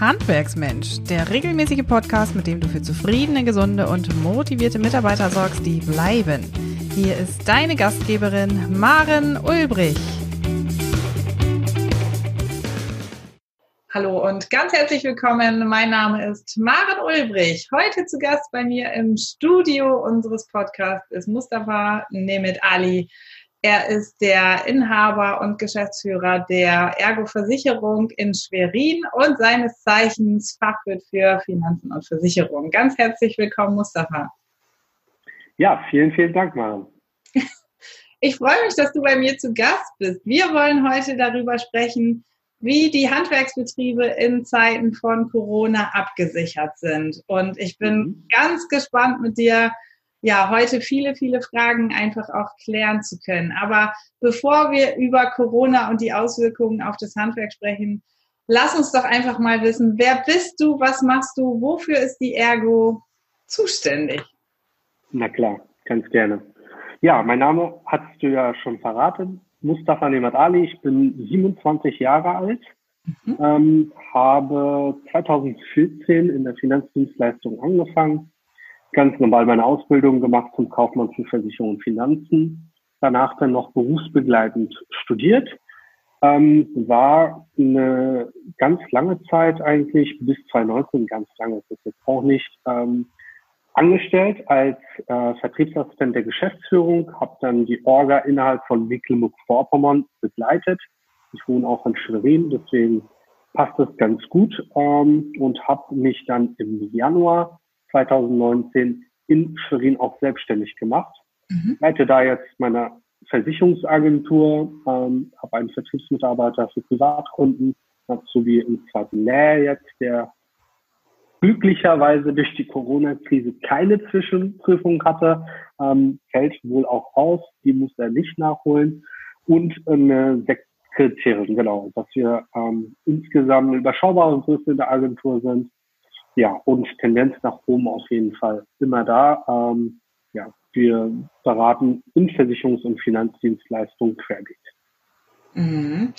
Handwerksmensch, der regelmäßige Podcast, mit dem du für zufriedene, gesunde und motivierte Mitarbeiter sorgst, die bleiben. Hier ist deine Gastgeberin Maren Ulbrich. Hallo und ganz herzlich willkommen. Mein Name ist Maren Ulbrich. Heute zu Gast bei mir im Studio unseres Podcasts ist Mustafa Nemeth Ali. Er ist der Inhaber und Geschäftsführer der Ergo Versicherung in Schwerin und seines Zeichens Fachwirt für Finanzen und Versicherung. Ganz herzlich willkommen, Mustafa. Ja, vielen, vielen Dank, Maren. Ich freue mich, dass du bei mir zu Gast bist. Wir wollen heute darüber sprechen, wie die Handwerksbetriebe in Zeiten von Corona abgesichert sind. Und ich bin mhm. ganz gespannt mit dir ja, heute viele, viele Fragen einfach auch klären zu können. Aber bevor wir über Corona und die Auswirkungen auf das Handwerk sprechen, lass uns doch einfach mal wissen, wer bist du, was machst du, wofür ist die Ergo zuständig? Na klar, ganz gerne. Ja, mein Name hast du ja schon verraten. Mustafa Nemat Ali, ich bin 27 Jahre alt, mhm. ähm, habe 2014 in der Finanzdienstleistung angefangen, ganz normal meine Ausbildung gemacht zum Kaufmann für Versicherung und Finanzen. Danach dann noch berufsbegleitend studiert. Ähm, war eine ganz lange Zeit eigentlich, bis 2019, ganz lange ist das jetzt auch nicht, ähm, angestellt als äh, Vertriebsassistent der Geschäftsführung, habe dann die Orga innerhalb von Mecklenburg-Vorpommern begleitet. Ich wohne auch in Schwerin, deswegen passt das ganz gut ähm, und habe mich dann im Januar 2019 in Schwerin auch selbstständig gemacht. Mhm. Leite da jetzt meine Versicherungsagentur, ähm, habe einen Vertriebsmitarbeiter für Privatkunden, sowie im zweiten Lehr jetzt, der glücklicherweise durch die Corona-Krise keine Zwischenprüfung hatte, ähm, fällt wohl auch aus, die muss er nicht nachholen. Und eine Sekretärin, genau, dass wir ähm, insgesamt eine überschaubare Größe in der Agentur sind ja, und Tendenz nach oben auf jeden Fall immer da. Ähm, ja, wir beraten in Versicherungs- und Finanzdienstleistungen querbeet. Mhm.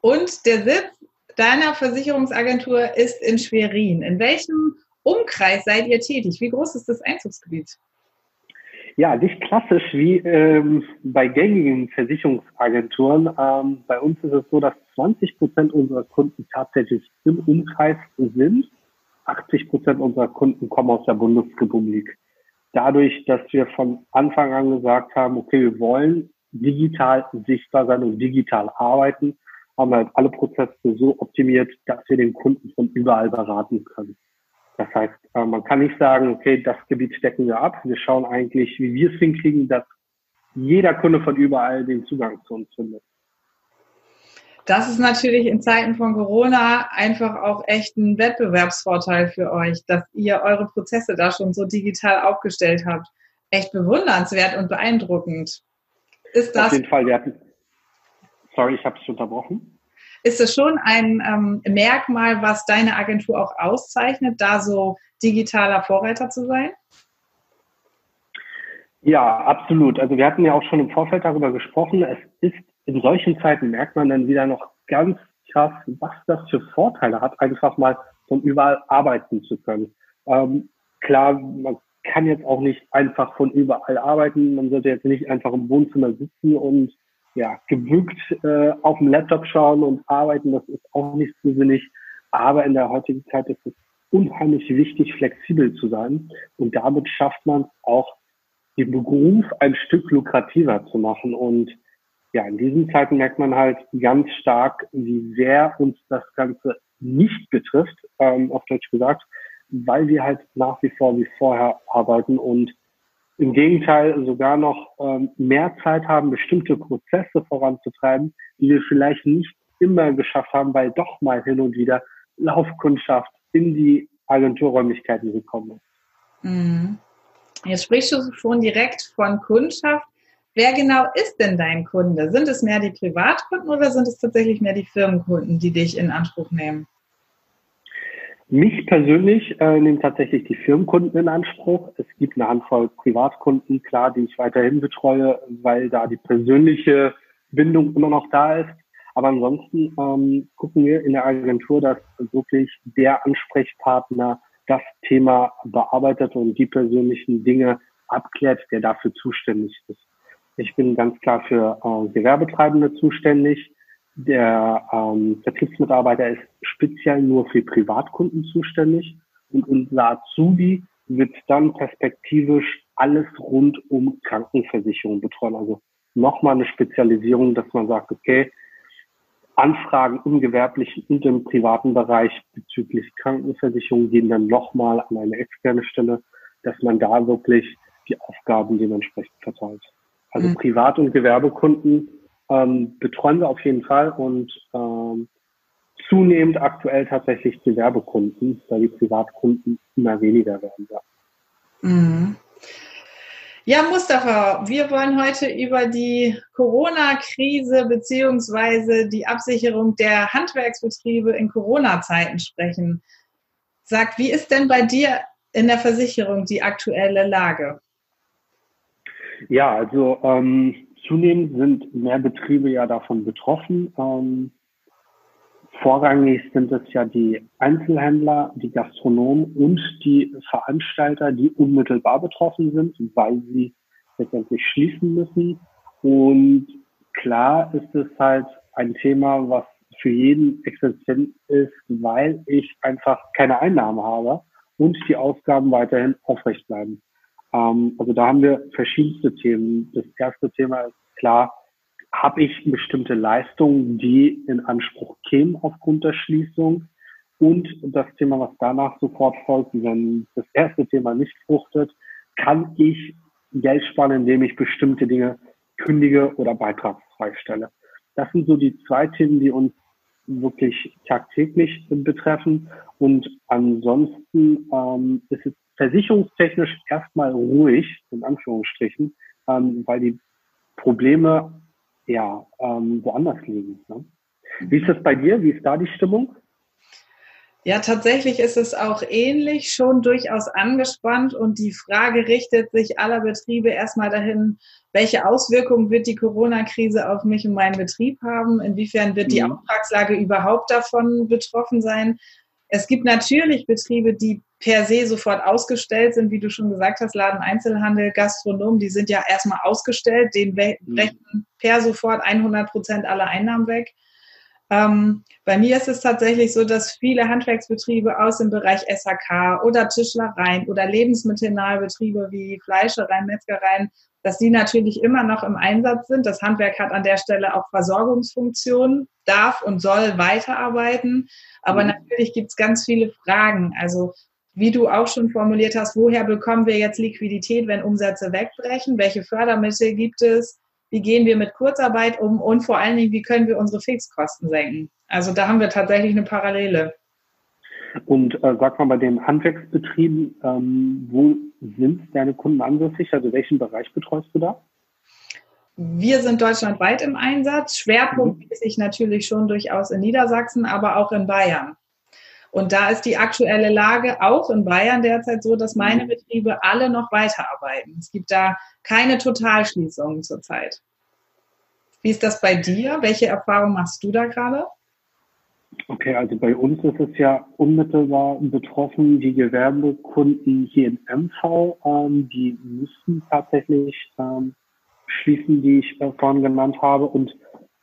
Und der Sitz deiner Versicherungsagentur ist in Schwerin. In welchem Umkreis seid ihr tätig? Wie groß ist das Einzugsgebiet? Ja, nicht klassisch wie ähm, bei gängigen Versicherungsagenturen. Ähm, bei uns ist es so, dass 20 Prozent unserer Kunden tatsächlich im Umkreis sind. 80 Prozent unserer Kunden kommen aus der Bundesrepublik. Dadurch, dass wir von Anfang an gesagt haben, okay, wir wollen digital sichtbar sein und digital arbeiten, haben wir halt alle Prozesse so optimiert, dass wir den Kunden von überall beraten können. Das heißt, äh, man kann nicht sagen, okay, das Gebiet stecken wir ab. Wir schauen eigentlich, wie wir es hinkriegen, dass jeder Kunde von überall den Zugang zu uns findet. Das ist natürlich in Zeiten von Corona einfach auch echt ein Wettbewerbsvorteil für euch, dass ihr eure Prozesse da schon so digital aufgestellt habt. Echt bewundernswert und beeindruckend. Ist das, Auf jeden Fall, wir hatten, sorry, ich habe es unterbrochen. Ist das schon ein ähm, Merkmal, was deine Agentur auch auszeichnet, da so digitaler Vorreiter zu sein? Ja, absolut. Also wir hatten ja auch schon im Vorfeld darüber gesprochen. Es ist in solchen Zeiten merkt man dann wieder noch ganz krass, was das für Vorteile hat, einfach mal von überall arbeiten zu können. Ähm, klar, man kann jetzt auch nicht einfach von überall arbeiten. Man sollte jetzt nicht einfach im Wohnzimmer sitzen und ja, gebückt äh, auf dem Laptop schauen und arbeiten. Das ist auch nicht so sinnig. Aber in der heutigen Zeit ist es unheimlich wichtig, flexibel zu sein. Und damit schafft man auch den Beruf ein Stück lukrativer zu machen. Und ja, in diesen Zeiten merkt man halt ganz stark, wie sehr uns das Ganze nicht betrifft, ähm, auf Deutsch gesagt, weil wir halt nach wie vor wie vorher arbeiten und im Gegenteil sogar noch ähm, mehr Zeit haben, bestimmte Prozesse voranzutreiben, die wir vielleicht nicht immer geschafft haben, weil doch mal hin und wieder Laufkundschaft in die Agenturräumlichkeiten gekommen ist. Mhm. Jetzt sprichst du schon direkt von Kundschaft. Wer genau ist denn dein Kunde? Sind es mehr die Privatkunden oder sind es tatsächlich mehr die Firmenkunden, die dich in Anspruch nehmen? Mich persönlich äh, nehmen tatsächlich die Firmenkunden in Anspruch. Es gibt eine Handvoll Privatkunden, klar, die ich weiterhin betreue, weil da die persönliche Bindung immer noch da ist. Aber ansonsten ähm, gucken wir in der Agentur, dass wirklich der Ansprechpartner das Thema bearbeitet und die persönlichen Dinge abklärt, der dafür zuständig ist. Ich bin ganz klar für äh, Gewerbetreibende zuständig. Der ähm, Vertriebsmitarbeiter ist speziell nur für Privatkunden zuständig und unser Azubi wird dann perspektivisch alles rund um Krankenversicherung betreuen. Also nochmal eine Spezialisierung, dass man sagt, okay, Anfragen im gewerblichen und im privaten Bereich bezüglich Krankenversicherung gehen dann nochmal an eine externe Stelle, dass man da wirklich die Aufgaben dementsprechend verteilt. Also mhm. Privat- und Gewerbekunden ähm, betreuen wir auf jeden Fall und ähm, zunehmend aktuell tatsächlich Gewerbekunden, da die Privatkunden immer weniger werden. Ja. Mhm. Ja, Mustafa, wir wollen heute über die Corona-Krise beziehungsweise die Absicherung der Handwerksbetriebe in Corona-Zeiten sprechen. Sag, wie ist denn bei dir in der Versicherung die aktuelle Lage? Ja, also ähm, zunehmend sind mehr Betriebe ja davon betroffen. Ähm, Vorrangig sind es ja die Einzelhändler, die Gastronomen und die Veranstalter, die unmittelbar betroffen sind, weil sie letztendlich schließen müssen. Und klar ist es halt ein Thema, was für jeden existent ist, weil ich einfach keine Einnahmen habe und die Ausgaben weiterhin aufrecht bleiben. Ähm, also da haben wir verschiedenste Themen. Das erste Thema ist klar, habe ich bestimmte Leistungen, die in Anspruch kämen aufgrund der Schließung. Und das Thema, was danach sofort folgt, wenn das erste Thema nicht fruchtet, kann ich Geld sparen, indem ich bestimmte Dinge kündige oder beitragsfrei stelle. Das sind so die zwei Themen, die uns wirklich tagtäglich betreffen. Und ansonsten ähm, ist es versicherungstechnisch erstmal ruhig, in Anführungsstrichen, ähm, weil die Probleme ja, ähm, woanders liegen. Ne? Wie ist das bei dir? Wie ist da die Stimmung? Ja, tatsächlich ist es auch ähnlich, schon durchaus angespannt und die Frage richtet sich aller Betriebe erstmal dahin, welche Auswirkungen wird die Corona-Krise auf mich und meinen Betrieb haben? Inwiefern wird die mhm. Auftragslage überhaupt davon betroffen sein? Es gibt natürlich Betriebe, die per se sofort ausgestellt sind, wie du schon gesagt hast, Laden Einzelhandel, Gastronomen, die sind ja erstmal ausgestellt, denen mhm. brechen per sofort 100 Prozent aller Einnahmen weg. Ähm, bei mir ist es tatsächlich so, dass viele Handwerksbetriebe aus dem Bereich SHK oder Tischlereien oder lebensmittelnahe Betriebe wie Fleischereien, Metzgereien, dass die natürlich immer noch im Einsatz sind. Das Handwerk hat an der Stelle auch Versorgungsfunktionen, darf und soll weiterarbeiten. Aber mhm. natürlich gibt es ganz viele Fragen. Also wie du auch schon formuliert hast, woher bekommen wir jetzt Liquidität, wenn Umsätze wegbrechen? Welche Fördermittel gibt es? Wie gehen wir mit Kurzarbeit um? Und vor allen Dingen, wie können wir unsere Fixkosten senken? Also da haben wir tatsächlich eine Parallele. Und äh, sag mal, bei den Handwerksbetrieben, ähm, wo sind deine Kunden ansässig? Also welchen Bereich betreust du da? Wir sind deutschlandweit im Einsatz, schwerpunktmäßig mhm. natürlich schon durchaus in Niedersachsen, aber auch in Bayern. Und da ist die aktuelle Lage auch in Bayern derzeit so, dass meine mhm. Betriebe alle noch weiterarbeiten. Es gibt da keine Totalschließungen zurzeit. Wie ist das bei dir? Welche Erfahrungen machst du da gerade? Okay, also bei uns ist es ja unmittelbar betroffen, die Gewerbekunden hier in MV, ähm, die müssen tatsächlich ähm, schließen, die ich äh, vorhin genannt habe. Und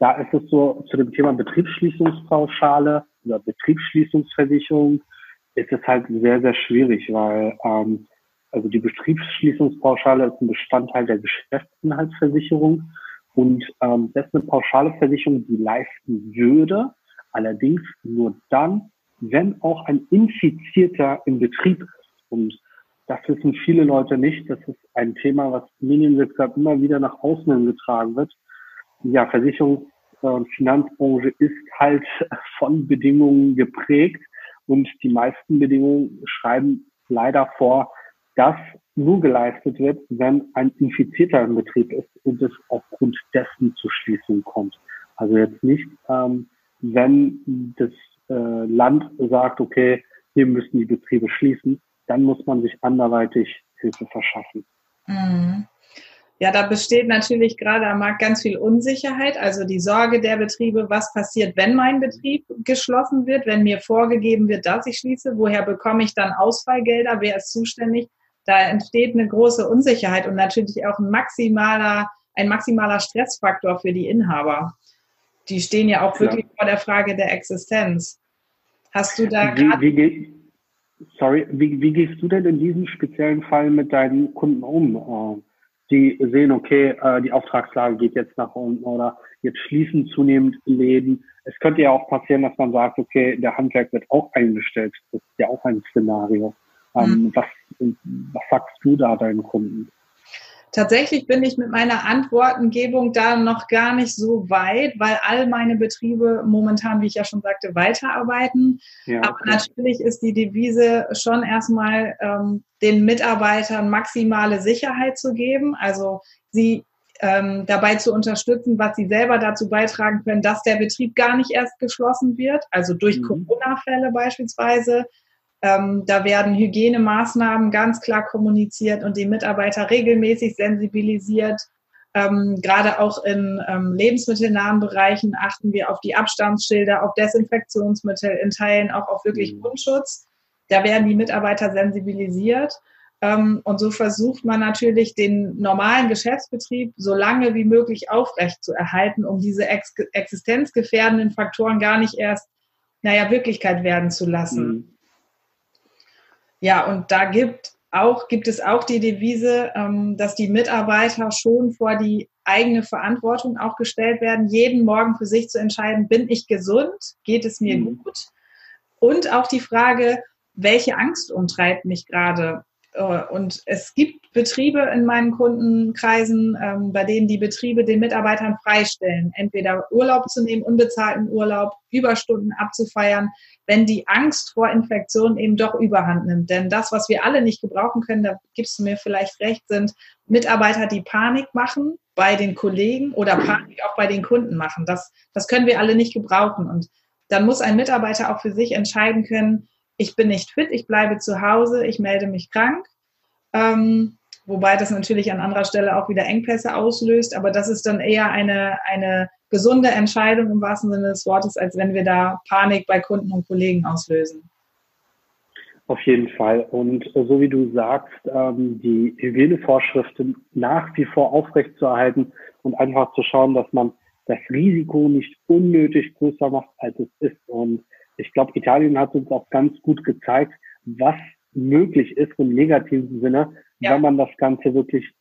da ist es so, zu dem Thema Betriebsschließungspauschale oder Betriebsschließungsversicherung ist es halt sehr, sehr schwierig, weil ähm, also die Betriebsschließungspauschale ist ein Bestandteil der Geschäftsinhaltsversicherung und ähm, das ist eine pauschale Versicherung, die leisten würde, allerdings nur dann, wenn auch ein Infizierter im Betrieb ist. Und das wissen viele Leute nicht. Das ist ein Thema, was Medienwirksam immer wieder nach außen getragen wird. Ja, Versicherungs- Finanzbranche ist halt von Bedingungen geprägt und die meisten Bedingungen schreiben leider vor, dass nur geleistet wird, wenn ein Infizierter im Betrieb ist und es aufgrund dessen zu Schließungen kommt. Also jetzt nicht, ähm, wenn das äh, Land sagt, okay, hier müssen die Betriebe schließen, dann muss man sich anderweitig Hilfe verschaffen. Mhm. Ja, da besteht natürlich gerade am Markt ganz viel Unsicherheit. Also die Sorge der Betriebe, was passiert, wenn mein Betrieb geschlossen wird, wenn mir vorgegeben wird, dass ich schließe, woher bekomme ich dann Ausfallgelder, wer ist zuständig? Da entsteht eine große Unsicherheit und natürlich auch ein maximaler, ein maximaler Stressfaktor für die Inhaber. Die stehen ja auch wirklich ja. vor der Frage der Existenz. Hast du da wie, wie, Sorry, wie, wie gehst du denn in diesem speziellen Fall mit deinen Kunden um? Die sehen, okay, äh, die Auftragslage geht jetzt nach unten oder jetzt schließen zunehmend Läden. Es könnte ja auch passieren, dass man sagt, okay, der Handwerk wird auch eingestellt. Das ist ja auch ein Szenario. Ähm, mhm. was, was sagst du da deinen Kunden? Tatsächlich bin ich mit meiner Antwortengebung da noch gar nicht so weit, weil all meine Betriebe momentan, wie ich ja schon sagte, weiterarbeiten. Ja, okay. Aber natürlich ist die Devise schon erstmal ähm, den Mitarbeitern maximale Sicherheit zu geben, also sie ähm, dabei zu unterstützen, was sie selber dazu beitragen können, dass der Betrieb gar nicht erst geschlossen wird, also durch mhm. Corona-Fälle beispielsweise ähm, da werden Hygienemaßnahmen ganz klar kommuniziert und die Mitarbeiter regelmäßig sensibilisiert. Ähm, gerade auch in ähm, lebensmittelnahen Bereichen achten wir auf die Abstandsschilder, auf Desinfektionsmittel, in Teilen auch auf wirklich mhm. Mundschutz. Da werden die Mitarbeiter sensibilisiert. Ähm, und so versucht man natürlich, den normalen Geschäftsbetrieb so lange wie möglich aufrecht zu erhalten, um diese ex existenzgefährdenden Faktoren gar nicht erst, naja, Wirklichkeit werden zu lassen. Mhm. Ja, und da gibt auch, gibt es auch die Devise, ähm, dass die Mitarbeiter schon vor die eigene Verantwortung auch gestellt werden, jeden Morgen für sich zu entscheiden, bin ich gesund, geht es mir mhm. gut? Und auch die Frage, welche Angst umtreibt mich gerade? Äh, und es gibt Betriebe in meinen Kundenkreisen, ähm, bei denen die Betriebe den Mitarbeitern freistellen, entweder Urlaub zu nehmen, unbezahlten Urlaub, Überstunden abzufeiern, wenn die Angst vor Infektion eben doch überhand nimmt. Denn das, was wir alle nicht gebrauchen können, da gibst du mir vielleicht recht, sind Mitarbeiter, die Panik machen bei den Kollegen oder Panik auch bei den Kunden machen. Das, das können wir alle nicht gebrauchen. Und dann muss ein Mitarbeiter auch für sich entscheiden können, ich bin nicht fit, ich bleibe zu Hause, ich melde mich krank. Ähm, wobei das natürlich an anderer Stelle auch wieder Engpässe auslöst, aber das ist dann eher eine, eine gesunde Entscheidung im wahrsten Sinne des Wortes, als wenn wir da Panik bei Kunden und Kollegen auslösen. Auf jeden Fall. Und so wie du sagst, ähm, die Hygienevorschriften nach wie vor aufrechtzuerhalten und einfach zu schauen, dass man das Risiko nicht unnötig größer macht, als es ist. Und ich glaube, Italien hat uns auch ganz gut gezeigt, was möglich ist im negativen Sinne, ja. wenn man das Ganze wirklich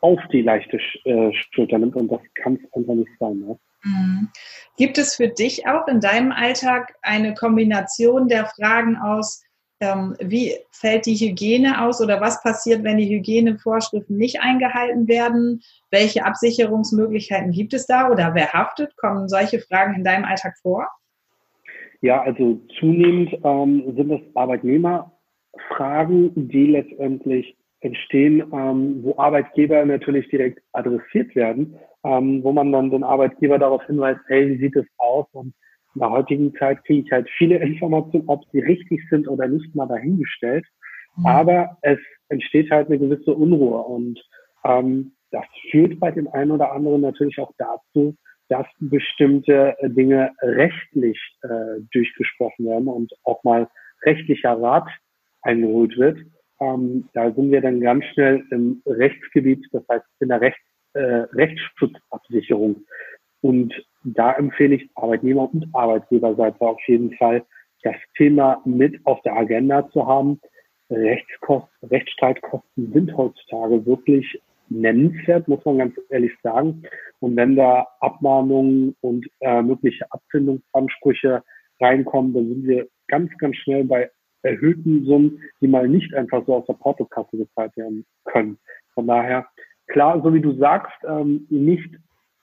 auf die leichte äh, Schulter nimmt und das kann es einfach nicht sein. Ne? Mhm. Gibt es für dich auch in deinem Alltag eine Kombination der Fragen aus, ähm, wie fällt die Hygiene aus oder was passiert, wenn die Hygienevorschriften nicht eingehalten werden? Welche Absicherungsmöglichkeiten gibt es da oder wer haftet? Kommen solche Fragen in deinem Alltag vor? Ja, also zunehmend ähm, sind es Arbeitnehmerfragen, die letztendlich entstehen, ähm, wo Arbeitgeber natürlich direkt adressiert werden, ähm, wo man dann den Arbeitgeber darauf hinweist, hey, wie sieht es aus? Und in der heutigen Zeit kriege ich halt viele Informationen, ob sie richtig sind oder nicht, mal dahingestellt. Mhm. Aber es entsteht halt eine gewisse Unruhe und ähm, das führt bei dem einen oder anderen natürlich auch dazu, dass bestimmte äh, Dinge rechtlich äh, durchgesprochen werden und auch mal rechtlicher Rat eingeholt wird. Ähm, da sind wir dann ganz schnell im Rechtsgebiet, das heißt in der Recht, äh, Rechtsschutzabsicherung. Und da empfehle ich Arbeitnehmer und Arbeitgeberseite auf jeden Fall, das Thema mit auf der Agenda zu haben. Rechtskosten, Rechtsstreitkosten sind heutzutage wirklich nennenswert, muss man ganz ehrlich sagen. Und wenn da Abmahnungen und äh, mögliche Abfindungsansprüche reinkommen, dann sind wir ganz, ganz schnell bei erhöhten Summen, die mal nicht einfach so aus der Portokasse gezahlt werden können. Von daher, klar, so wie du sagst, ähm, nicht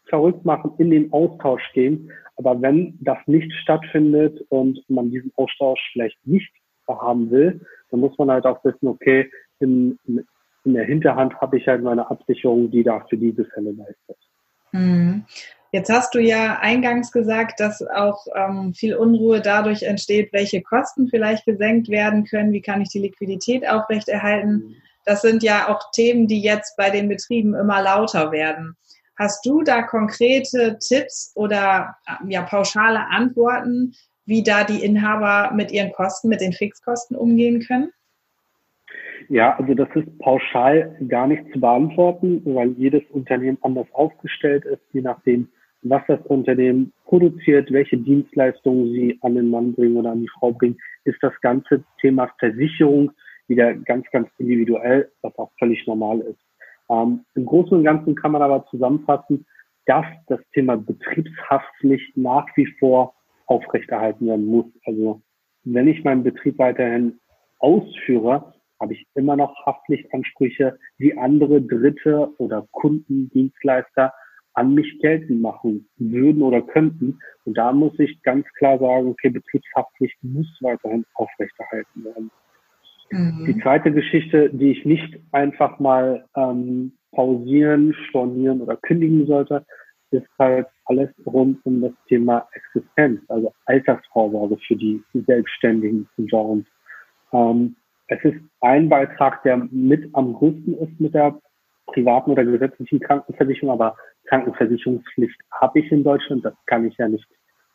verrückt machen, in den Austausch gehen. Aber wenn das nicht stattfindet und man diesen Austausch vielleicht nicht haben will, dann muss man halt auch wissen, okay, in, in der Hinterhand habe ich halt meine Absicherung, die da für diese Fälle leistet. Mhm. Jetzt hast du ja eingangs gesagt, dass auch ähm, viel Unruhe dadurch entsteht, welche Kosten vielleicht gesenkt werden können, wie kann ich die Liquidität aufrechterhalten. Das sind ja auch Themen, die jetzt bei den Betrieben immer lauter werden. Hast du da konkrete Tipps oder ja, pauschale Antworten, wie da die Inhaber mit ihren Kosten, mit den Fixkosten umgehen können? Ja, also das ist pauschal gar nicht zu beantworten, weil jedes Unternehmen anders aufgestellt ist, je nachdem, was das Unternehmen produziert, welche Dienstleistungen sie an den Mann bringen oder an die Frau bringen, ist das ganze Thema Versicherung wieder ganz, ganz individuell, was auch völlig normal ist. Ähm, Im Großen und Ganzen kann man aber zusammenfassen, dass das Thema Betriebshaftpflicht nach wie vor aufrechterhalten werden muss. Also wenn ich meinen Betrieb weiterhin ausführe, habe ich immer noch Haftpflichtansprüche, die andere Dritte oder Kundendienstleister an mich geltend machen würden oder könnten. Und da muss ich ganz klar sagen, okay, Betriebshaftpflicht muss weiterhin aufrechterhalten werden. Mhm. Die zweite Geschichte, die ich nicht einfach mal ähm, pausieren, stornieren oder kündigen sollte, ist halt alles rund um das Thema Existenz, also Altersvorsorge für die Selbstständigen uns. Ähm, es ist ein Beitrag, der mit am größten ist mit der privaten oder gesetzlichen Krankenversicherung, aber Krankenversicherungspflicht habe ich in Deutschland, das kann ich ja nicht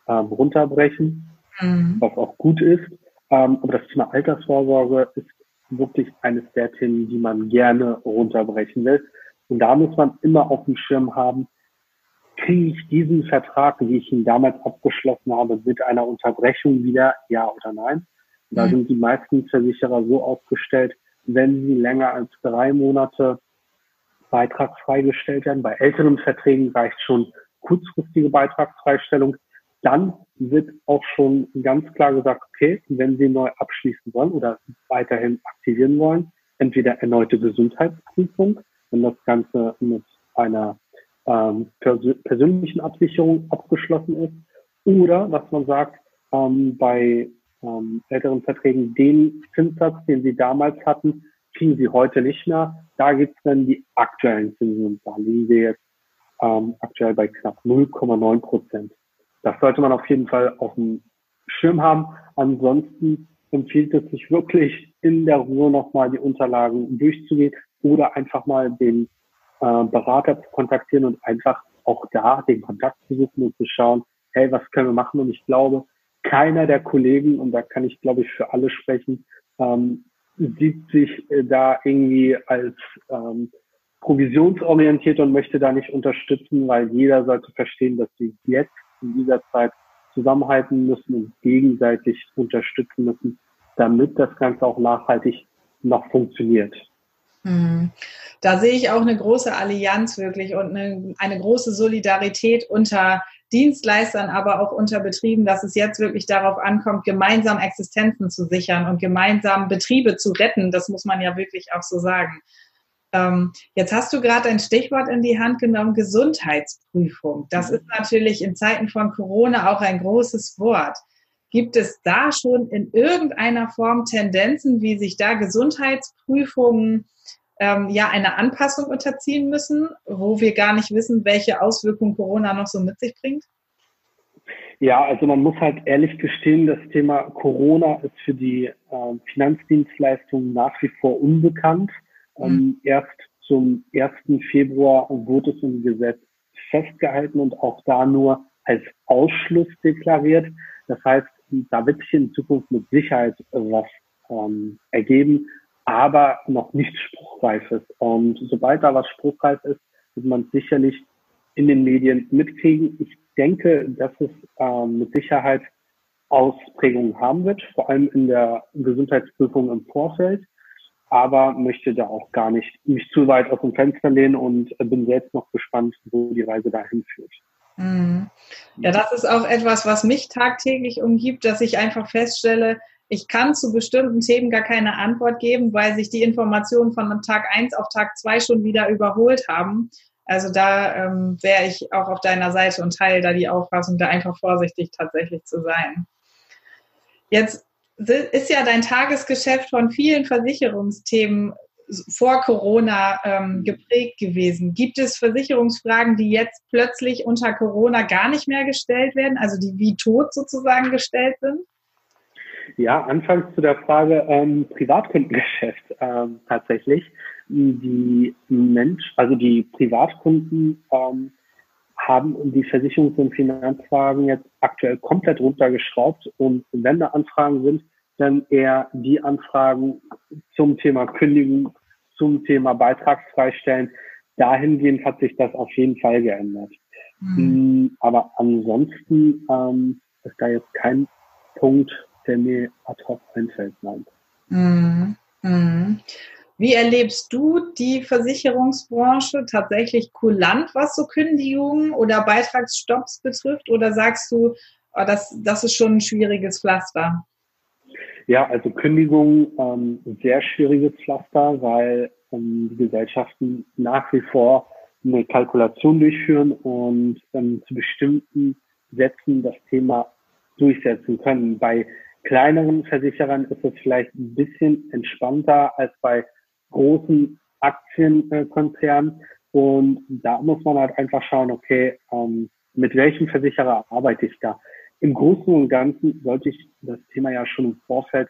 ähm, runterbrechen, mhm. was auch gut ist. Ähm, aber das Thema Altersvorsorge ist wirklich eines der Themen, die man gerne runterbrechen will. Und da muss man immer auf dem Schirm haben, kriege ich diesen Vertrag, wie ich ihn damals abgeschlossen habe, mit einer Unterbrechung wieder, ja oder nein? Da mhm. sind die meisten Versicherer so aufgestellt, wenn sie länger als drei Monate beitragsfrei gestellt werden. Bei älteren Verträgen reicht schon kurzfristige Beitragsfreistellung. Dann wird auch schon ganz klar gesagt, okay, wenn Sie neu abschließen wollen oder weiterhin aktivieren wollen, entweder erneute Gesundheitsprüfung, wenn das Ganze mit einer ähm, persönlichen Absicherung abgeschlossen ist, oder was man sagt, ähm, bei ähm, älteren Verträgen den Zinssatz, den Sie damals hatten, kriegen Sie heute nicht mehr. Da gibt es dann die aktuellen Zinsen und da liegen wir jetzt ähm, aktuell bei knapp 0,9 Prozent. Das sollte man auf jeden Fall auf dem Schirm haben. Ansonsten empfiehlt es sich wirklich in der Ruhe nochmal die Unterlagen durchzugehen oder einfach mal den äh, Berater zu kontaktieren und einfach auch da den Kontakt zu suchen und zu schauen, hey, was können wir machen? Und ich glaube, keiner der Kollegen, und da kann ich, glaube ich, für alle sprechen, ähm, sieht sich äh, da irgendwie als ähm, provisionsorientiert und möchte da nicht unterstützen, weil jeder sollte verstehen, dass sie jetzt in dieser Zeit zusammenhalten müssen und gegenseitig unterstützen müssen, damit das Ganze auch nachhaltig noch funktioniert. Hm. Da sehe ich auch eine große Allianz wirklich und eine, eine große Solidarität unter Dienstleistern, aber auch unter Betrieben, dass es jetzt wirklich darauf ankommt, gemeinsam Existenzen zu sichern und gemeinsam Betriebe zu retten. Das muss man ja wirklich auch so sagen. Ähm, jetzt hast du gerade ein Stichwort in die Hand genommen, Gesundheitsprüfung. Das ist natürlich in Zeiten von Corona auch ein großes Wort. Gibt es da schon in irgendeiner Form Tendenzen, wie sich da Gesundheitsprüfungen ähm, ja eine Anpassung unterziehen müssen, wo wir gar nicht wissen, welche Auswirkungen Corona noch so mit sich bringt? Ja, also man muss halt ehrlich gestehen, das Thema Corona ist für die äh, Finanzdienstleistungen nach wie vor unbekannt. Ähm, mhm. erst zum 1. Februar wurde es im Gesetz festgehalten und auch da nur als Ausschluss deklariert. Das heißt, da wird sich in Zukunft mit Sicherheit was ähm, ergeben, aber noch nicht spruchreif ist. Und sobald da was spruchreif ist, wird man sicherlich in den Medien mitkriegen. Ich denke, dass es ähm, mit Sicherheit Ausprägungen haben wird, vor allem in der Gesundheitsprüfung im Vorfeld, aber möchte da auch gar nicht mich zu weit aus dem Fenster lehnen und bin selbst noch gespannt, wo die Reise dahin führt. Mhm. Ja, das ist auch etwas, was mich tagtäglich umgibt, dass ich einfach feststelle, ich kann zu bestimmten Themen gar keine Antwort geben, weil sich die Informationen von Tag 1 auf Tag 2 schon wieder überholt haben. Also da ähm, wäre ich auch auf deiner Seite und teile da die Auffassung, da einfach vorsichtig tatsächlich zu sein. Jetzt ist ja dein Tagesgeschäft von vielen Versicherungsthemen vor Corona ähm, geprägt gewesen. Gibt es Versicherungsfragen, die jetzt plötzlich unter Corona gar nicht mehr gestellt werden, also die wie tot sozusagen gestellt sind? Ja, anfangs zu der Frage ähm, Privatkundengeschäft ähm, tatsächlich. Die Mensch, also die Privatkunden ähm, haben die Versicherungs- und Finanzfragen jetzt aktuell komplett runtergeschraubt und wenn da Anfragen sind, dann eher die Anfragen zum Thema Kündigung, zum Thema Beitragsfreistellen. Dahingehend hat sich das auf jeden Fall geändert. Mhm. Aber ansonsten ähm, ist da jetzt kein Punkt, der mir ad hoc einfällt. Nein. Mhm. Mhm. Wie erlebst du die Versicherungsbranche tatsächlich kulant, was so Kündigungen oder Beitragsstopps betrifft? Oder sagst du, oh, das, das ist schon ein schwieriges Pflaster? Ja, also Kündigung, ähm, sehr schwieriges Pflaster, weil ähm, die Gesellschaften nach wie vor eine Kalkulation durchführen und ähm, zu bestimmten Sätzen das Thema durchsetzen können. Bei kleineren Versicherern ist es vielleicht ein bisschen entspannter als bei großen Aktienkonzernen. Und da muss man halt einfach schauen, okay, ähm, mit welchem Versicherer arbeite ich da? Im Großen und Ganzen sollte ich das Thema ja schon im Vorfeld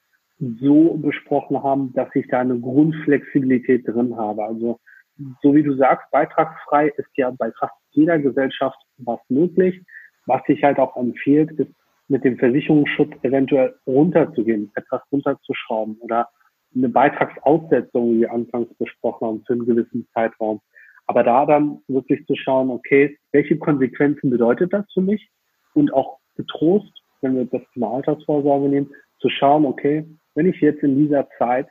so besprochen haben, dass ich da eine Grundflexibilität drin habe. Also so wie du sagst, beitragsfrei ist ja bei fast jeder Gesellschaft was möglich. Was sich halt auch empfiehlt, ist mit dem Versicherungsschutz eventuell runterzugehen, etwas runterzuschrauben oder eine Beitragsaussetzung, wie wir anfangs besprochen haben, für einen gewissen Zeitraum. Aber da dann wirklich zu schauen, okay, welche Konsequenzen bedeutet das für mich? Und auch getrost, wenn wir das Thema Altersvorsorge nehmen, zu schauen, okay, wenn ich jetzt in dieser Zeit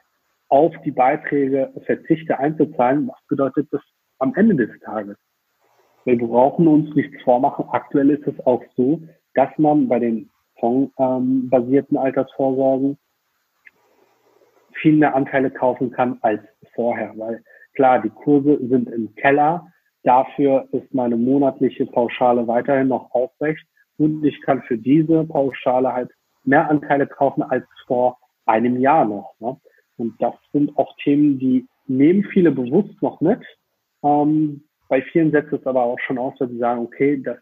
auf die Beiträge verzichte einzuzahlen, was bedeutet das am Ende des Tages? Wir brauchen uns nichts vormachen. Aktuell ist es auch so, dass man bei den fondsbasierten ähm, Altersvorsorgen viel mehr Anteile kaufen kann als vorher, weil klar, die Kurse sind im Keller. Dafür ist meine monatliche Pauschale weiterhin noch aufrecht und ich kann für diese Pauschale halt mehr Anteile kaufen als vor einem Jahr noch. Ne? Und das sind auch Themen, die nehmen viele bewusst noch mit. Ähm, bei vielen setzt es aber auch schon aus, dass sie sagen, okay, das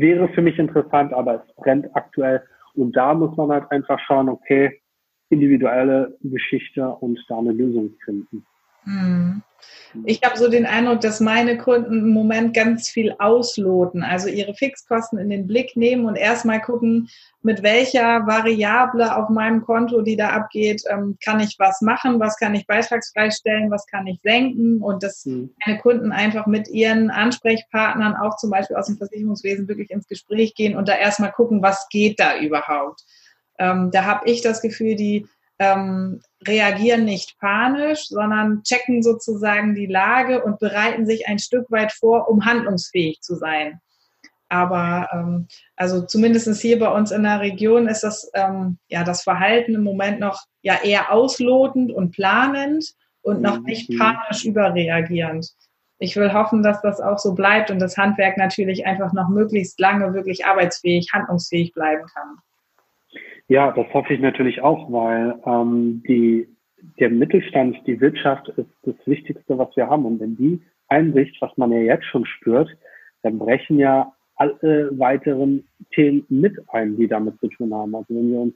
wäre für mich interessant, aber es brennt aktuell. Und da muss man halt einfach schauen, okay, individuelle Geschichte und da eine Lösung finden. Mhm. Ich habe so den Eindruck, dass meine Kunden im Moment ganz viel ausloten, also ihre Fixkosten in den Blick nehmen und erstmal gucken, mit welcher Variable auf meinem Konto, die da abgeht, ähm, kann ich was machen, was kann ich beitragsfrei stellen, was kann ich senken und dass mhm. meine Kunden einfach mit ihren Ansprechpartnern, auch zum Beispiel aus dem Versicherungswesen, wirklich ins Gespräch gehen und da erstmal gucken, was geht da überhaupt. Ähm, da habe ich das Gefühl, die ähm, reagieren nicht panisch, sondern checken sozusagen die Lage und bereiten sich ein Stück weit vor, um handlungsfähig zu sein. Aber ähm, also zumindest hier bei uns in der Region ist das ähm, ja das Verhalten im Moment noch ja eher auslotend und planend und noch nicht mhm. panisch überreagierend. Ich will hoffen, dass das auch so bleibt und das Handwerk natürlich einfach noch möglichst lange wirklich arbeitsfähig, handlungsfähig bleiben kann. Ja, das hoffe ich natürlich auch, weil ähm, die, der Mittelstand, die Wirtschaft ist das Wichtigste, was wir haben. Und wenn die einbricht, was man ja jetzt schon spürt, dann brechen ja alle weiteren Themen mit ein, die damit zu tun haben. Also wenn wir uns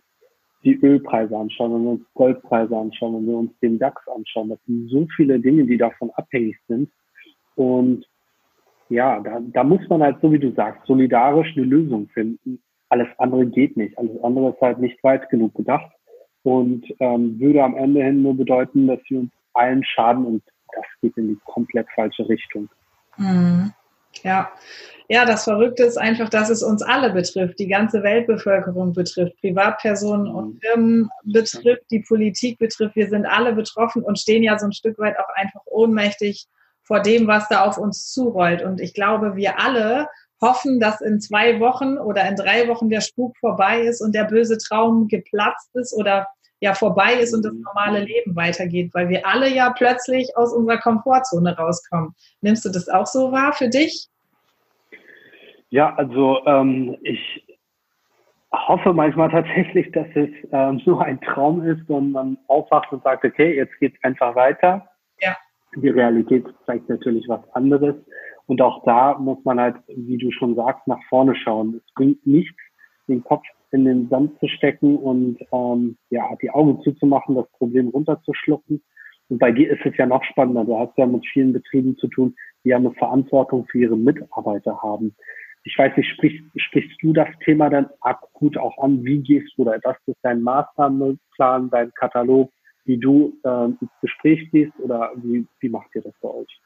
die Ölpreise anschauen, wenn wir uns Goldpreise anschauen, wenn wir uns den DAX anschauen, das sind so viele Dinge, die davon abhängig sind. Und ja, da, da muss man halt, so wie du sagst, solidarisch eine Lösung finden, alles andere geht nicht. Alles andere ist halt nicht weit genug gedacht und ähm, würde am Ende hin nur bedeuten, dass wir uns allen schaden und das geht in die komplett falsche Richtung. Mhm. Ja. Ja, das Verrückte ist einfach, dass es uns alle betrifft, die ganze Weltbevölkerung betrifft, Privatpersonen und mhm. Firmen betrifft, die Politik betrifft. Wir sind alle betroffen und stehen ja so ein Stück weit auch einfach ohnmächtig vor dem, was da auf uns zurollt. Und ich glaube, wir alle hoffen, dass in zwei Wochen oder in drei Wochen der Spuk vorbei ist und der böse Traum geplatzt ist oder ja vorbei ist und das normale Leben weitergeht, weil wir alle ja plötzlich aus unserer Komfortzone rauskommen. Nimmst du das auch so wahr für dich? Ja, also ähm, ich hoffe manchmal tatsächlich, dass es ähm, nur ein Traum ist und man aufwacht und sagt, okay, jetzt geht's einfach weiter. Ja. Die Realität zeigt natürlich was anderes. Und auch da muss man halt, wie du schon sagst, nach vorne schauen. Es bringt nichts, den Kopf in den Sand zu stecken und ähm, ja, die Augen zuzumachen, das Problem runterzuschlucken. Und bei dir ist es ja noch spannender. Du hast ja mit vielen Betrieben zu tun, die ja eine Verantwortung für ihre Mitarbeiter haben. Ich weiß nicht, sprichst, sprichst du das Thema dann akut auch an? Wie gehst du da? Das ist dein Maßnahmenplan, dein Katalog, wie du äh, ins Gespräch gehst oder wie, wie macht ihr das bei euch?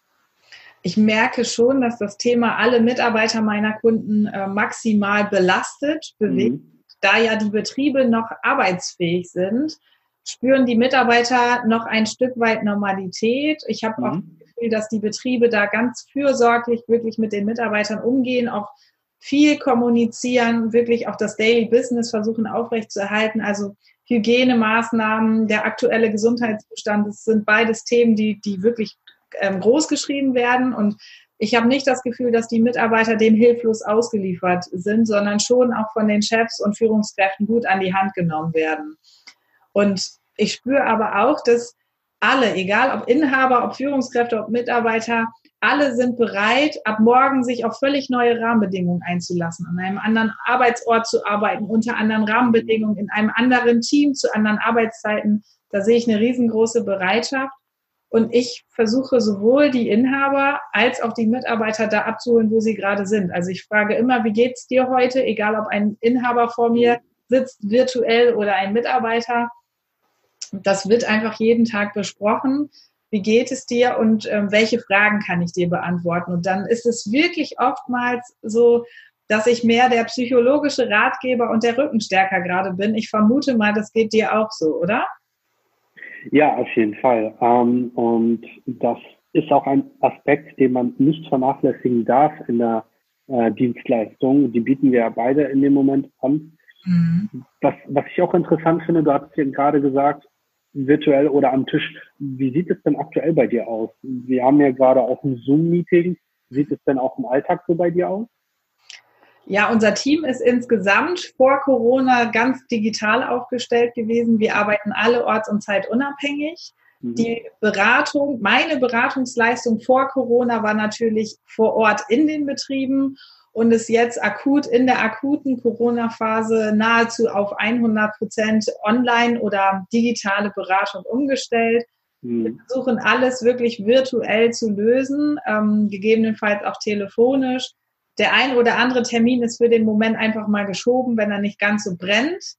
Ich merke schon, dass das Thema alle Mitarbeiter meiner Kunden äh, maximal belastet, bewegt. Mhm. Da ja die Betriebe noch arbeitsfähig sind, spüren die Mitarbeiter noch ein Stück weit Normalität. Ich habe mhm. auch das Gefühl, dass die Betriebe da ganz fürsorglich wirklich mit den Mitarbeitern umgehen, auch viel kommunizieren, wirklich auch das Daily Business versuchen aufrechtzuerhalten. Also Hygienemaßnahmen, der aktuelle Gesundheitszustand, das sind beides Themen, die, die wirklich ähm, groß geschrieben werden. Und ich habe nicht das Gefühl, dass die Mitarbeiter dem hilflos ausgeliefert sind, sondern schon auch von den Chefs und Führungskräften gut an die Hand genommen werden. Und ich spüre aber auch, dass alle, egal ob Inhaber, ob Führungskräfte, ob Mitarbeiter, alle sind bereit, ab morgen sich auf völlig neue Rahmenbedingungen einzulassen, an einem anderen Arbeitsort zu arbeiten, unter anderen Rahmenbedingungen, in einem anderen Team, zu anderen Arbeitszeiten. Da sehe ich eine riesengroße Bereitschaft. Und ich versuche sowohl die Inhaber als auch die Mitarbeiter da abzuholen, wo sie gerade sind. Also ich frage immer, wie geht's dir heute? Egal ob ein Inhaber vor mir sitzt, virtuell oder ein Mitarbeiter. Das wird einfach jeden Tag besprochen. Wie geht es dir und ähm, welche Fragen kann ich dir beantworten? Und dann ist es wirklich oftmals so, dass ich mehr der psychologische Ratgeber und der Rückenstärker gerade bin. Ich vermute mal, das geht dir auch so, oder? Ja, auf jeden Fall. Ähm, und das ist auch ein Aspekt, den man nicht vernachlässigen darf in der äh, Dienstleistung. Die bieten wir ja beide in dem Moment an. Mhm. Was, was ich auch interessant finde, du hast ja gerade gesagt, virtuell oder am Tisch. Wie sieht es denn aktuell bei dir aus? Wir haben ja gerade auch ein Zoom-Meeting. Sieht es denn auch im Alltag so bei dir aus? Ja, unser Team ist insgesamt vor Corona ganz digital aufgestellt gewesen. Wir arbeiten alle orts- und zeitunabhängig. Mhm. Die Beratung, meine Beratungsleistung vor Corona war natürlich vor Ort in den Betrieben und ist jetzt akut in der akuten Corona-Phase nahezu auf 100 Prozent online oder digitale Beratung umgestellt. Mhm. Wir versuchen alles wirklich virtuell zu lösen, ähm, gegebenenfalls auch telefonisch der ein oder andere Termin ist für den Moment einfach mal geschoben, wenn er nicht ganz so brennt.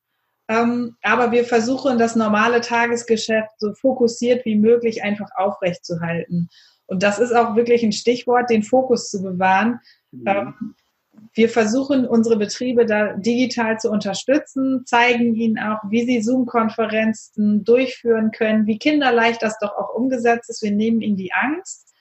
Ähm, aber wir versuchen, das normale Tagesgeschäft so fokussiert wie möglich einfach aufrechtzuhalten. Und das ist auch wirklich ein Stichwort, den Fokus zu bewahren. Mhm. Ähm, wir versuchen, unsere Betriebe da digital zu unterstützen, zeigen ihnen auch, wie sie Zoom-Konferenzen durchführen können, wie kinderleicht das doch auch umgesetzt ist. Wir nehmen ihnen die Angst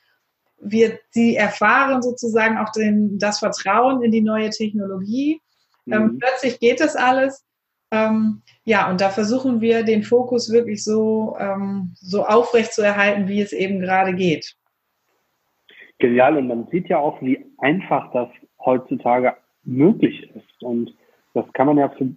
wir, sie erfahren sozusagen auch den, das Vertrauen in die neue Technologie. Ähm, mhm. Ähm, plötzlich geht das alles. Ähm, ja, und da versuchen wir den Fokus wirklich so, ähm, so aufrecht zu erhalten, wie es eben gerade geht. Genial. Und man sieht ja auch, wie einfach das heutzutage möglich ist. Und das kann man ja für,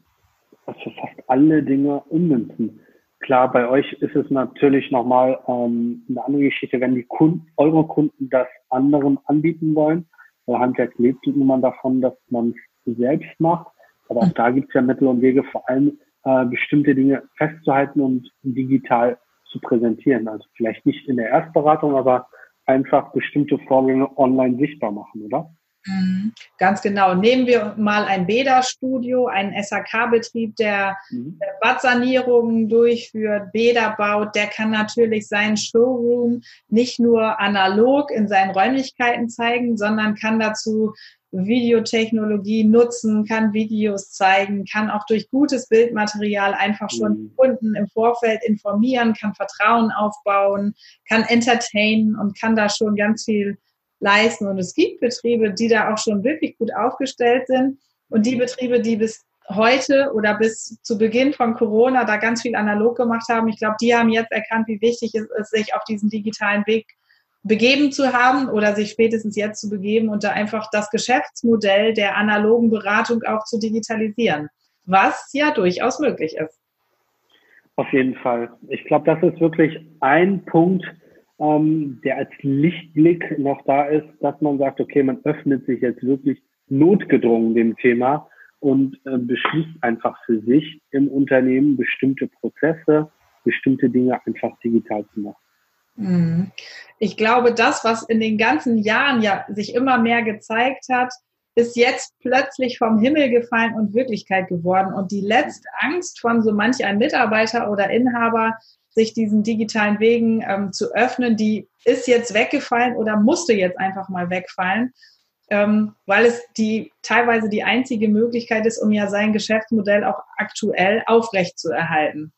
für fast alle Dinge ummünzen. Klar, bei euch ist es natürlich nochmal ähm, eine andere Geschichte, wenn die Kunden, eure Kunden das anderen anbieten wollen. Weil Handwerk lebt nun mal davon, dass man es selbst macht. Aber auch da gibt es ja Mittel und Wege, vor allem äh, bestimmte Dinge festzuhalten und digital zu präsentieren. Also vielleicht nicht in der Erstberatung, aber einfach bestimmte Vorgänge online sichtbar machen, oder? Mhm. Ganz genau. Nehmen wir mal ein Bäderstudio, einen SAK-Betrieb, der mhm. Badsanierungen durchführt, Bäder baut, der kann natürlich seinen Showroom nicht nur analog in seinen Räumlichkeiten zeigen, sondern kann dazu Videotechnologie nutzen, kann Videos zeigen, kann auch durch gutes Bildmaterial einfach schon mhm. Kunden im Vorfeld informieren, kann Vertrauen aufbauen, kann entertainen und kann da schon ganz viel leisten. Und es gibt Betriebe, die da auch schon wirklich gut aufgestellt sind. Und die Betriebe, die bis heute oder bis zu Beginn von Corona da ganz viel analog gemacht haben, ich glaube, die haben jetzt erkannt, wie wichtig es ist, sich auf diesen digitalen Weg begeben zu haben oder sich spätestens jetzt zu begeben und da einfach das Geschäftsmodell der analogen Beratung auch zu digitalisieren, was ja durchaus möglich ist. Auf jeden Fall. Ich glaube, das ist wirklich ein Punkt, ähm, der als Lichtblick noch da ist, dass man sagt, okay, man öffnet sich jetzt wirklich notgedrungen dem Thema und äh, beschließt einfach für sich im Unternehmen bestimmte Prozesse, bestimmte Dinge einfach digital zu machen. Mhm. Ich glaube, das, was in den ganzen Jahren ja sich immer mehr gezeigt hat, ist jetzt plötzlich vom Himmel gefallen und Wirklichkeit geworden. Und die letzte Angst von so manch einem Mitarbeiter oder Inhaber, sich diesen digitalen Wegen ähm, zu öffnen, die ist jetzt weggefallen oder musste jetzt einfach mal wegfallen, ähm, weil es die teilweise die einzige Möglichkeit ist, um ja sein Geschäftsmodell auch aktuell aufrechtzuerhalten.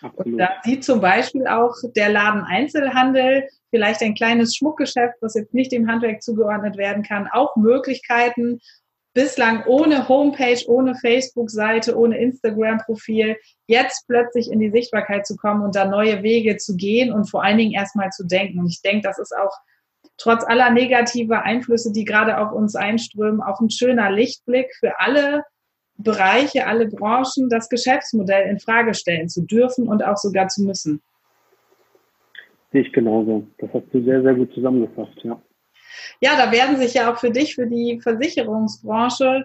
Absolut. Und da sieht zum Beispiel auch der Laden Einzelhandel, vielleicht ein kleines Schmuckgeschäft, was jetzt nicht dem Handwerk zugeordnet werden kann, auch Möglichkeiten, bislang ohne Homepage, ohne Facebook-Seite, ohne Instagram-Profil, jetzt plötzlich in die Sichtbarkeit zu kommen und da neue Wege zu gehen und vor allen Dingen erstmal zu denken. Und ich denke, das ist auch trotz aller negativer Einflüsse, die gerade auf uns einströmen, auch ein schöner Lichtblick für alle Bereiche, alle Branchen, das Geschäftsmodell in Frage stellen zu dürfen und auch sogar zu müssen. Sehe ich genauso. Das hast du sehr, sehr gut zusammengefasst, ja. Ja, da werden sich ja auch für dich, für die Versicherungsbranche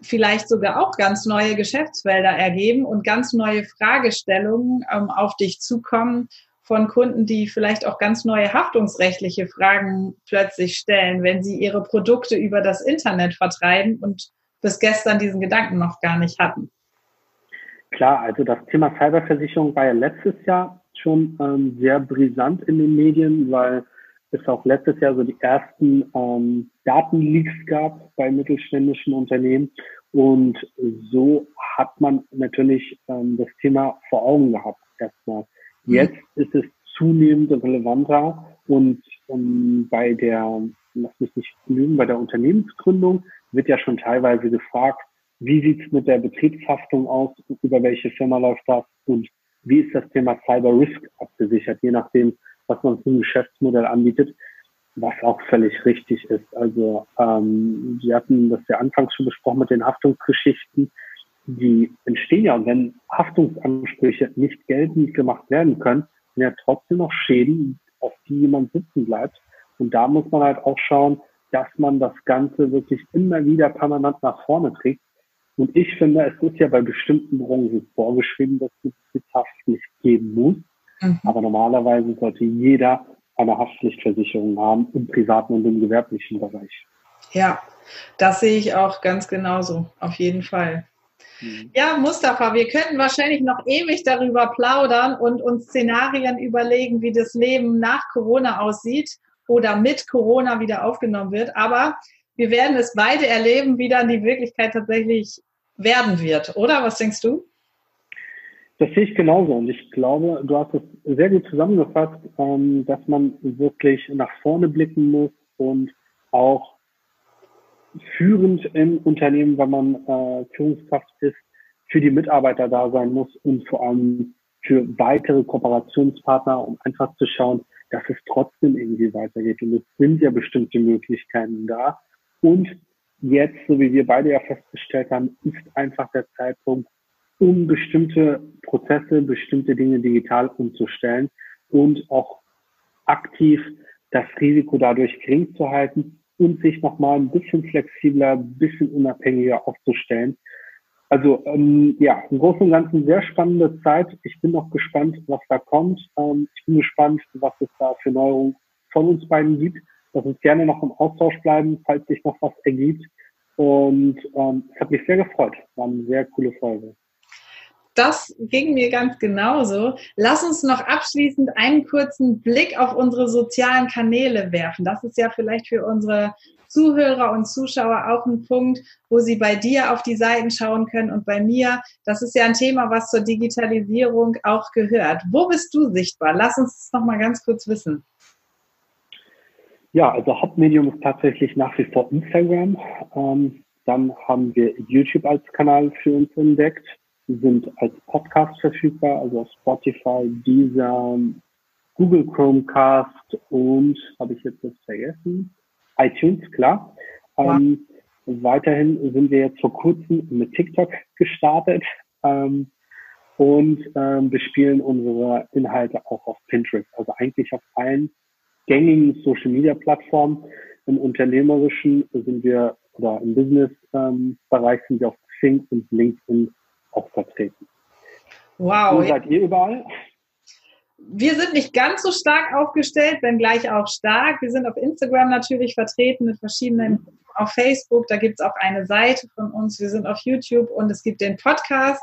vielleicht sogar auch ganz neue Geschäftsfelder ergeben und ganz neue Fragestellungen ähm, auf dich zukommen von Kunden, die vielleicht auch ganz neue haftungsrechtliche Fragen plötzlich stellen, wenn sie ihre Produkte über das Internet vertreiben und bis gestern diesen Gedanken noch gar nicht hatten. Klar, also das Thema Cyberversicherung war ja letztes Jahr schon ähm, sehr brisant in den Medien, weil es auch letztes Jahr so die ersten ähm, Datenleaks gab bei mittelständischen Unternehmen. Und so hat man natürlich ähm, das Thema vor Augen gehabt erstmal. Mhm. Jetzt ist es zunehmend relevanter und um, bei der, lass mich nicht lügen, bei der Unternehmensgründung wird ja schon teilweise gefragt, wie sieht's mit der Betriebshaftung aus, über welche Firma läuft das und wie ist das Thema Cyber Risk abgesichert, je nachdem, was man für ein Geschäftsmodell anbietet, was auch völlig richtig ist. Also ähm, Sie hatten das ja anfangs schon besprochen mit den Haftungsgeschichten. Die entstehen ja, und wenn Haftungsansprüche nicht geltend gemacht werden können, sind ja trotzdem noch Schäden, auf die jemand sitzen bleibt. Und da muss man halt auch schauen, dass man das Ganze wirklich immer wieder permanent nach vorne trägt. Und ich finde, es ist ja bei bestimmten Branchen vorgeschrieben, dass es Betriebshaftpflicht geben muss. Mhm. Aber normalerweise sollte jeder eine Haftpflichtversicherung haben im privaten und im gewerblichen Bereich. Ja, das sehe ich auch ganz genauso, auf jeden Fall. Mhm. Ja, Mustafa, wir könnten wahrscheinlich noch ewig darüber plaudern und uns Szenarien überlegen, wie das Leben nach Corona aussieht oder mit Corona wieder aufgenommen wird. Aber wir werden es beide erleben, wie dann die Wirklichkeit tatsächlich werden wird, oder? Was denkst du? Das sehe ich genauso und ich glaube, du hast es sehr gut zusammengefasst, ähm, dass man wirklich nach vorne blicken muss und auch führend im Unternehmen, wenn man äh, Führungskraft ist, für die Mitarbeiter da sein muss und vor allem für weitere Kooperationspartner, um einfach zu schauen, dass es trotzdem irgendwie weitergeht. Und es sind ja bestimmte Möglichkeiten da. Und jetzt, so wie wir beide ja festgestellt haben, ist einfach der Zeitpunkt, um bestimmte Prozesse, bestimmte Dinge digital umzustellen und auch aktiv das Risiko dadurch gering zu halten und sich nochmal ein bisschen flexibler, ein bisschen unabhängiger aufzustellen. Also ähm, ja, im Großen und Ganzen sehr spannende Zeit. Ich bin noch gespannt, was da kommt. Ähm, ich bin gespannt, was es da für Neuerungen von uns beiden gibt. Lass uns gerne noch im Austausch bleiben, falls sich noch was ergibt. Und ähm, es hat mich sehr gefreut. War eine sehr coole Folge das ging mir ganz genauso. Lass uns noch abschließend einen kurzen Blick auf unsere sozialen Kanäle werfen. Das ist ja vielleicht für unsere Zuhörer und Zuschauer auch ein Punkt, wo sie bei dir auf die Seiten schauen können und bei mir. Das ist ja ein Thema, was zur Digitalisierung auch gehört. Wo bist du sichtbar? Lass uns das noch mal ganz kurz wissen. Ja, also Hauptmedium ist tatsächlich nach wie vor Instagram. Ähm, dann haben wir YouTube als Kanal für uns entdeckt sind als Podcast verfügbar, also auf Spotify, Deezer, Google Chromecast und, habe ich jetzt das vergessen, iTunes, klar. Ja. Ähm, weiterhin sind wir jetzt vor kurzem mit TikTok gestartet ähm, und ähm, bespielen unsere Inhalte auch auf Pinterest, also eigentlich auf allen gängigen Social-Media-Plattformen. Im Unternehmerischen sind wir oder im Business-Bereich ähm, sind wir auf Xing und LinkedIn auch vertreten. Wow. Wo seid ihr überall? Wir sind nicht ganz so stark aufgestellt, wenn gleich auch stark. Wir sind auf Instagram natürlich vertreten mit verschiedenen, auf Facebook, da gibt es auch eine Seite von uns. Wir sind auf YouTube und es gibt den Podcast,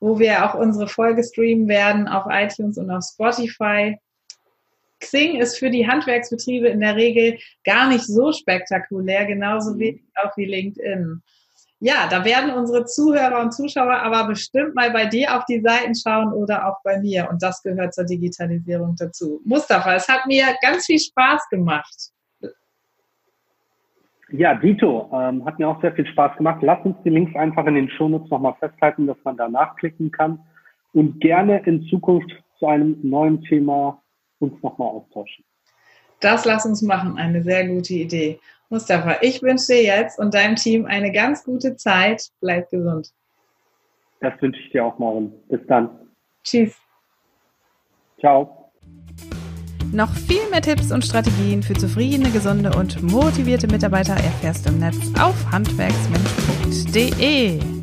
wo wir auch unsere Folge streamen werden auf iTunes und auf Spotify. Xing ist für die Handwerksbetriebe in der Regel gar nicht so spektakulär, genauso wenig auch wie LinkedIn ja, da werden unsere Zuhörer und Zuschauer aber bestimmt mal bei dir auf die Seiten schauen oder auch bei mir. Und das gehört zur Digitalisierung dazu. Mustafa, es hat mir ganz viel Spaß gemacht. Ja, Dito, ähm, hat mir auch sehr viel Spaß gemacht. Lass uns die Links einfach in den Shownotes nochmal festhalten, dass man da nachklicken kann und gerne in Zukunft zu einem neuen Thema uns nochmal austauschen. Das lass uns machen, eine sehr gute Idee. Mustafa, ich wünsche dir jetzt und deinem Team eine ganz gute Zeit. Bleib gesund. Das wünsche ich dir auch morgen. Bis dann. Tschüss. Ciao. Noch viel mehr Tipps und Strategien für zufriedene, gesunde und motivierte Mitarbeiter erfährst du im Netz auf handwerksmensch.de.